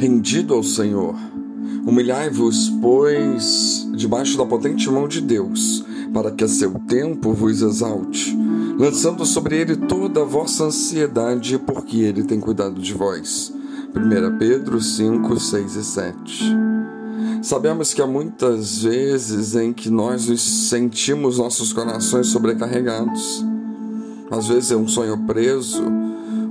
rendido ao Senhor. Humilhai-vos, pois, debaixo da potente mão de Deus, para que a seu tempo vos exalte, lançando sobre ele toda a vossa ansiedade, porque ele tem cuidado de vós. 1 Pedro 5, 6 e 7. Sabemos que há muitas vezes em que nós sentimos nossos corações sobrecarregados. Às vezes é um sonho preso,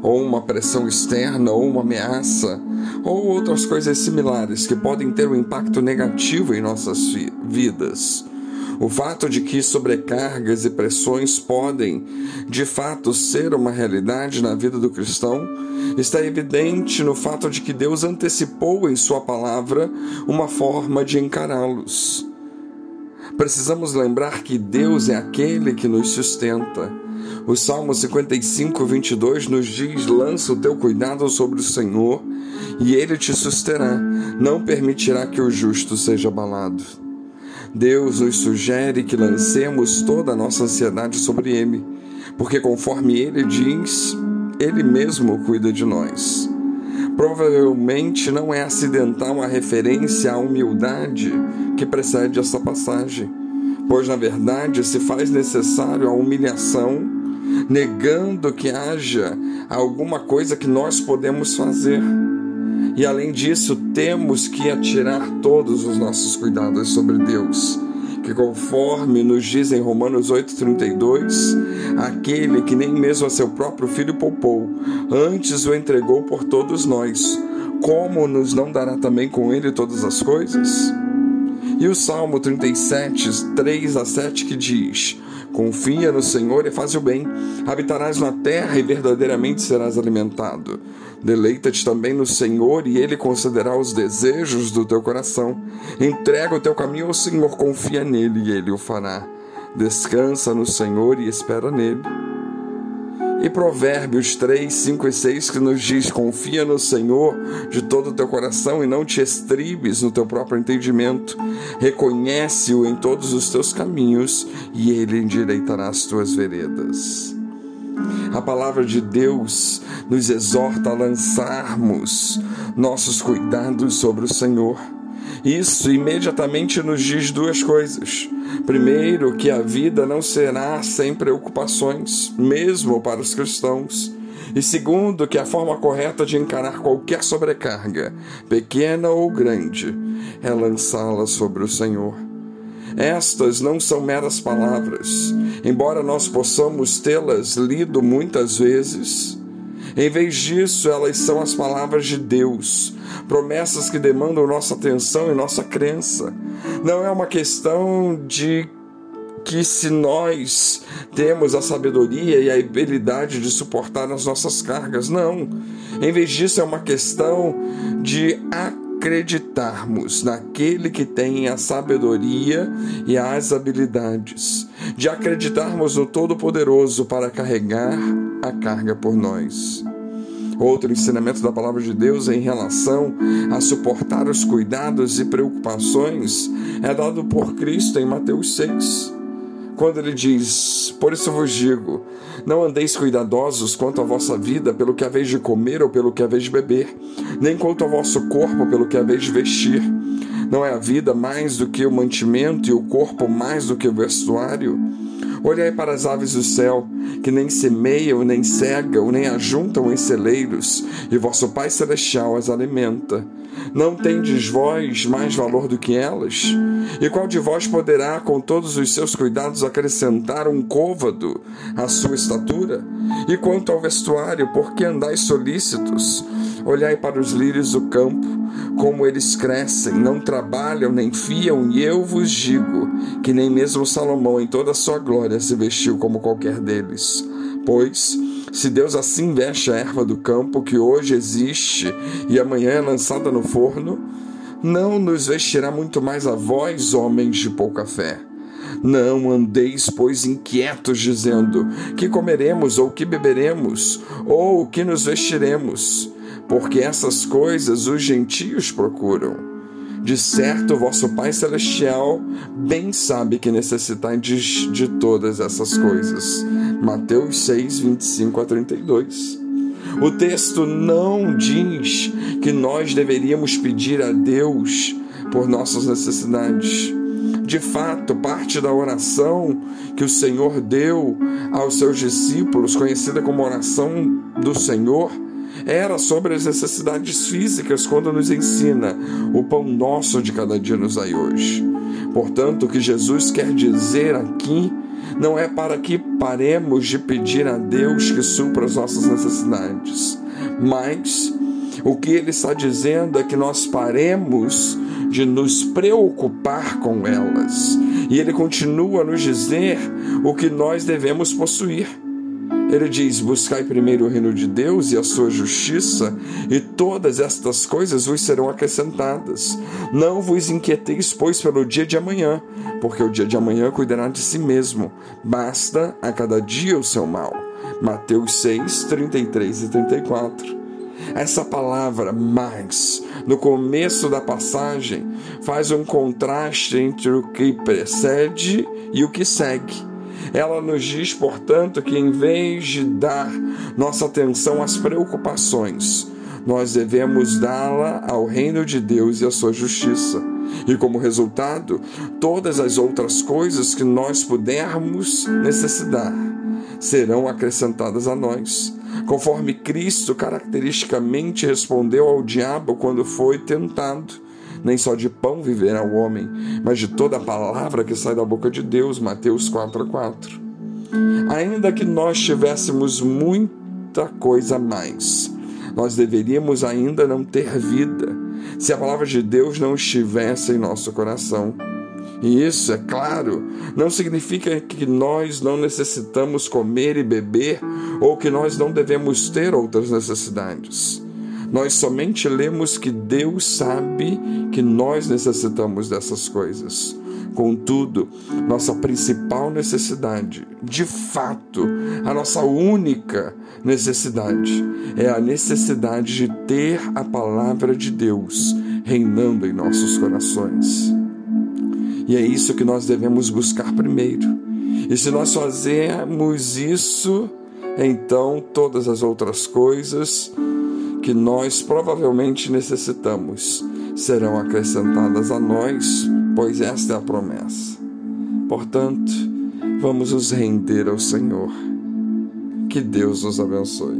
ou uma pressão externa, ou uma ameaça, ou outras coisas similares que podem ter um impacto negativo em nossas vidas. O fato de que sobrecargas e pressões podem, de fato, ser uma realidade na vida do cristão está evidente no fato de que Deus antecipou em Sua palavra uma forma de encará-los. Precisamos lembrar que Deus é aquele que nos sustenta o Salmo 55, 22 nos diz: Lança o teu cuidado sobre o Senhor e ele te susterá, não permitirá que o justo seja abalado. Deus nos sugere que lancemos toda a nossa ansiedade sobre Ele, porque conforme Ele diz, Ele mesmo cuida de nós. Provavelmente não é acidental a referência à humildade que precede essa passagem, pois na verdade se faz necessário a humilhação negando que haja alguma coisa que nós podemos fazer. E além disso, temos que atirar todos os nossos cuidados sobre Deus, que conforme nos diz em Romanos 8:32, aquele que nem mesmo a seu próprio filho poupou, antes o entregou por todos nós, como nos não dará também com ele todas as coisas? E o Salmo 37, 3 a 7 que diz: Confia no Senhor e faz o bem. Habitarás na terra e verdadeiramente serás alimentado. Deleita-te também no Senhor e Ele concederá os desejos do teu coração. Entrega o teu caminho ao Senhor, confia nele e Ele o fará. Descansa no Senhor e espera nele. E Provérbios 3, 5 e 6 que nos diz: Confia no Senhor de todo o teu coração e não te estribes no teu próprio entendimento. Reconhece-o em todos os teus caminhos e ele endireitará as tuas veredas. A palavra de Deus nos exorta a lançarmos nossos cuidados sobre o Senhor isso imediatamente nos diz duas coisas. Primeiro, que a vida não será sem preocupações, mesmo para os cristãos. E segundo, que a forma correta de encarar qualquer sobrecarga, pequena ou grande, é lançá-la sobre o Senhor. Estas não são meras palavras, embora nós possamos tê-las lido muitas vezes. Em vez disso, elas são as palavras de Deus, promessas que demandam nossa atenção e nossa crença. Não é uma questão de que se nós temos a sabedoria e a habilidade de suportar as nossas cargas, não. Em vez disso, é uma questão de acreditarmos naquele que tem a sabedoria e as habilidades, de acreditarmos no Todo-Poderoso para carregar a carga por nós. Outro ensinamento da palavra de Deus em relação a suportar os cuidados e preocupações é dado por Cristo em Mateus 6 quando ele diz: Por isso vos digo, não andeis cuidadosos quanto à vossa vida, pelo que haveis de comer ou pelo que haveis de beber, nem quanto ao vosso corpo, pelo que haveis de vestir. Não é a vida mais do que o mantimento e o corpo mais do que o vestuário? Olhai para as aves do céu, que nem semeiam, nem cegam, nem ajuntam em celeiros, e vosso Pai Celestial as alimenta. Não tendes vós mais valor do que elas? E qual de vós poderá, com todos os seus cuidados, acrescentar um côvado à sua estatura? E quanto ao vestuário, por que andais solícitos? Olhai para os lírios do campo, como eles crescem, não trabalham nem fiam, e eu vos digo que nem mesmo Salomão, em toda a sua glória, se vestiu como qualquer deles. Pois, se Deus assim veste a erva do campo, que hoje existe e amanhã é lançada no forno, não nos vestirá muito mais a vós, homens de pouca fé. Não andeis, pois, inquietos, dizendo: que comeremos, ou que beberemos, ou que nos vestiremos porque essas coisas os gentios procuram. De certo, vosso Pai Celestial bem sabe que necessitais de, de todas essas coisas. Mateus 6, 25 a 32. O texto não diz que nós deveríamos pedir a Deus por nossas necessidades. De fato, parte da oração que o Senhor deu aos seus discípulos, conhecida como oração do Senhor, era sobre as necessidades físicas quando nos ensina o pão nosso de cada dia nos dai hoje. Portanto, o que Jesus quer dizer aqui não é para que paremos de pedir a Deus que supra as nossas necessidades, mas o que ele está dizendo é que nós paremos de nos preocupar com elas. E ele continua a nos dizer o que nós devemos possuir. Ele diz: Buscai primeiro o reino de Deus e a sua justiça, e todas estas coisas vos serão acrescentadas. Não vos inquieteis, pois, pelo dia de amanhã, porque o dia de amanhã cuidará de si mesmo. Basta a cada dia o seu mal. Mateus 6, 33 e 34. Essa palavra mais, no começo da passagem, faz um contraste entre o que precede e o que segue. Ela nos diz, portanto, que em vez de dar nossa atenção às preocupações, nós devemos dá-la ao reino de Deus e à sua justiça. E como resultado, todas as outras coisas que nós pudermos necessitar serão acrescentadas a nós. Conforme Cristo caracteristicamente respondeu ao diabo quando foi tentado nem só de pão viverá o homem, mas de toda a palavra que sai da boca de Deus. Mateus 4 4. Ainda que nós tivéssemos muita coisa a mais, nós deveríamos ainda não ter vida se a palavra de Deus não estivesse em nosso coração. E isso, é claro, não significa que nós não necessitamos comer e beber ou que nós não devemos ter outras necessidades. Nós somente lemos que Deus sabe que nós necessitamos dessas coisas. Contudo, nossa principal necessidade, de fato, a nossa única necessidade, é a necessidade de ter a palavra de Deus reinando em nossos corações. E é isso que nós devemos buscar primeiro. E se nós fazermos isso, então todas as outras coisas que nós provavelmente necessitamos serão acrescentadas a nós, pois esta é a promessa. Portanto, vamos nos render ao Senhor. Que Deus nos abençoe.